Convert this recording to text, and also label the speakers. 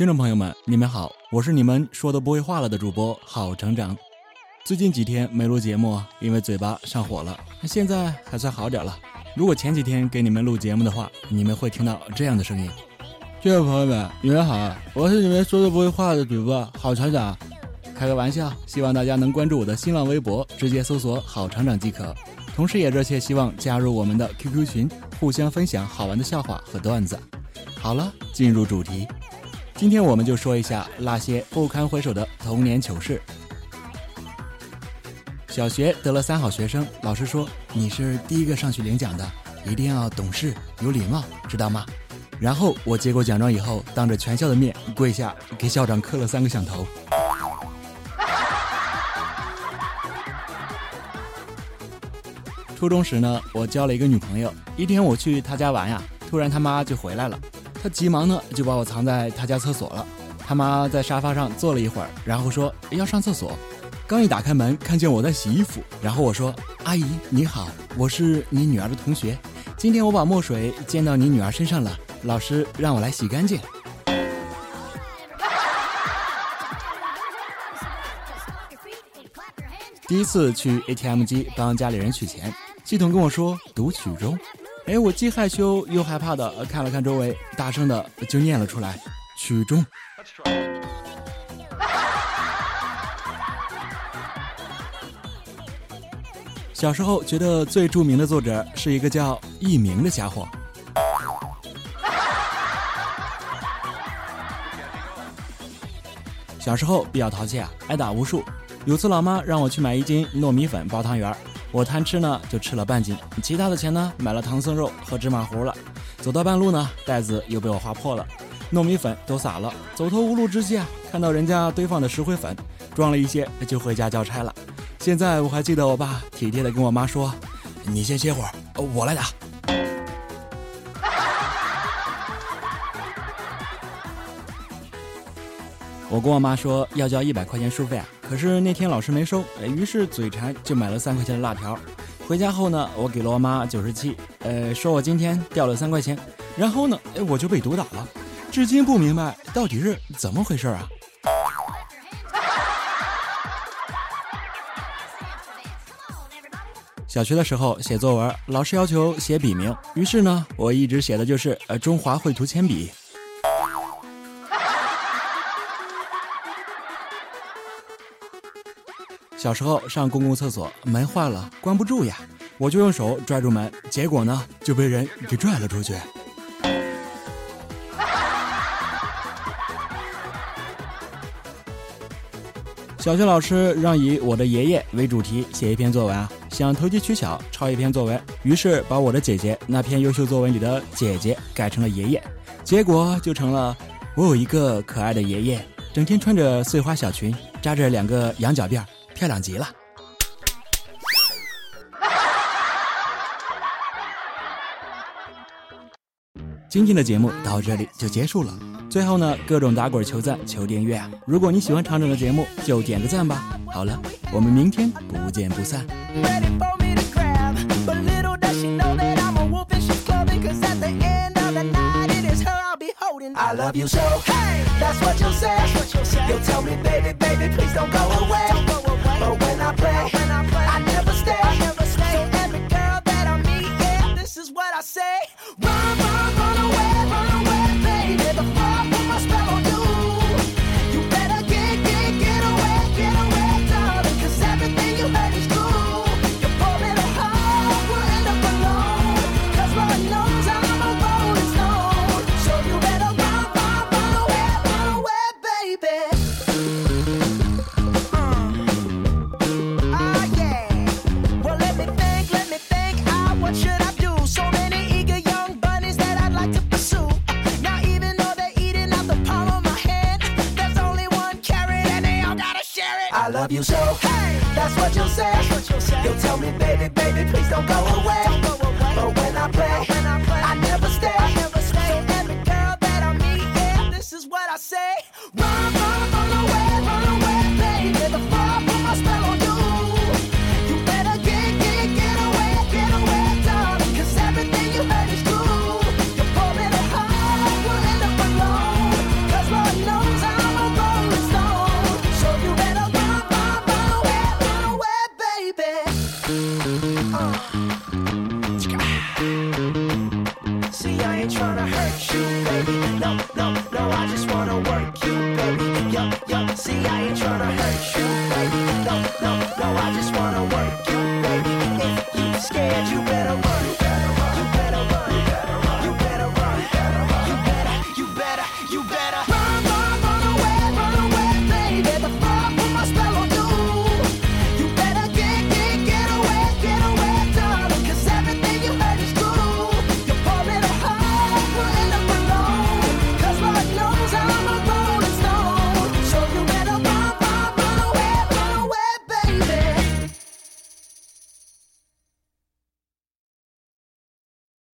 Speaker 1: 听众朋友们，你们好，我是你们说的不会话了的主播好成长。最近几天没录节目，因为嘴巴上火了，现在还算好点了。如果前几天给你们录节目的话，你们会听到这样的声音。
Speaker 2: 听众朋友们，你们好，我是你们说的不会话的主播好成长。
Speaker 1: 开个玩笑，希望大家能关注我的新浪微博，直接搜索“好成长”即可。同时也热切希望加入我们的 QQ 群，互相分享好玩的笑话和段子。好了，进入主题，今天我们就说一下那些不堪回首的童年糗事。小学得了三好学生，老师说你是第一个上去领奖的，一定要懂事有礼貌，知道吗？然后我接过奖状以后，当着全校的面跪下给校长磕了三个响头。初中时呢，我交了一个女朋友。一天我去她家玩呀，突然他妈就回来了。他急忙呢就把我藏在他家厕所了。他妈在沙发上坐了一会儿，然后说要上厕所。刚一打开门，看见我在洗衣服，然后我说：“阿姨你好，我是你女儿的同学。今天我把墨水溅到你女儿身上了，老师让我来洗干净。”第一次去 ATM 机帮家里人取钱。系统跟我说读取中，哎，我既害羞又害怕的看了看周围，大声的就念了出来：曲中。小时候觉得最著名的作者是一个叫佚名的家伙。小时候比较淘气啊，挨打无数。有次老妈让我去买一斤糯米粉包汤圆我贪吃呢，就吃了半斤，其他的钱呢，买了唐僧肉和芝麻糊了。走到半路呢，袋子又被我划破了，糯米粉都洒了。走投无路之际啊，看到人家堆放的石灰粉，装了一些就回家交差了。现在我还记得我爸体贴的跟我妈说：“你先歇会儿，我来打。”我跟我妈说要交一百块钱书费啊。可是那天老师没收，哎于是嘴馋就买了三块钱的辣条。回家后呢，我给了我妈九十七，呃，说我今天掉了三块钱。然后呢，哎，我就被毒打了，至今不明白到底是怎么回事啊。小学的时候写作文，老师要求写笔名，于是呢，我一直写的就是呃中华绘图铅笔。小时候上公共厕所，门坏了，关不住呀，我就用手拽住门，结果呢就被人给拽了出去。小学老师让以我的爷爷为主题写一篇作文啊，想投机取巧抄一篇作文，于是把我的姐姐那篇优秀作文里的姐姐改成了爷爷，结果就成了我有一个可爱的爷爷，整天穿着碎花小裙，扎着两个羊角辫。漂亮极了！今天的节目到这里就结束了。最后呢，各种打滚、求赞、求订阅啊！如果你喜欢厂长的节目，就点个赞吧。好了，我们明天不见不散。I love you so. Hey, that's what you say. You tell me, baby, baby, please don't go away. But when I play, when I love you so. Hey, that's what you'll say. You'll tell me, baby, baby, please don't go away.
Speaker 3: Ain't tryna hurt you, baby. No, no, no, I just wanna work you, baby. Yo, yo, see, I ain't tryna hurt you, baby. No, no, no, I just wanna work you, baby. If you scared, you.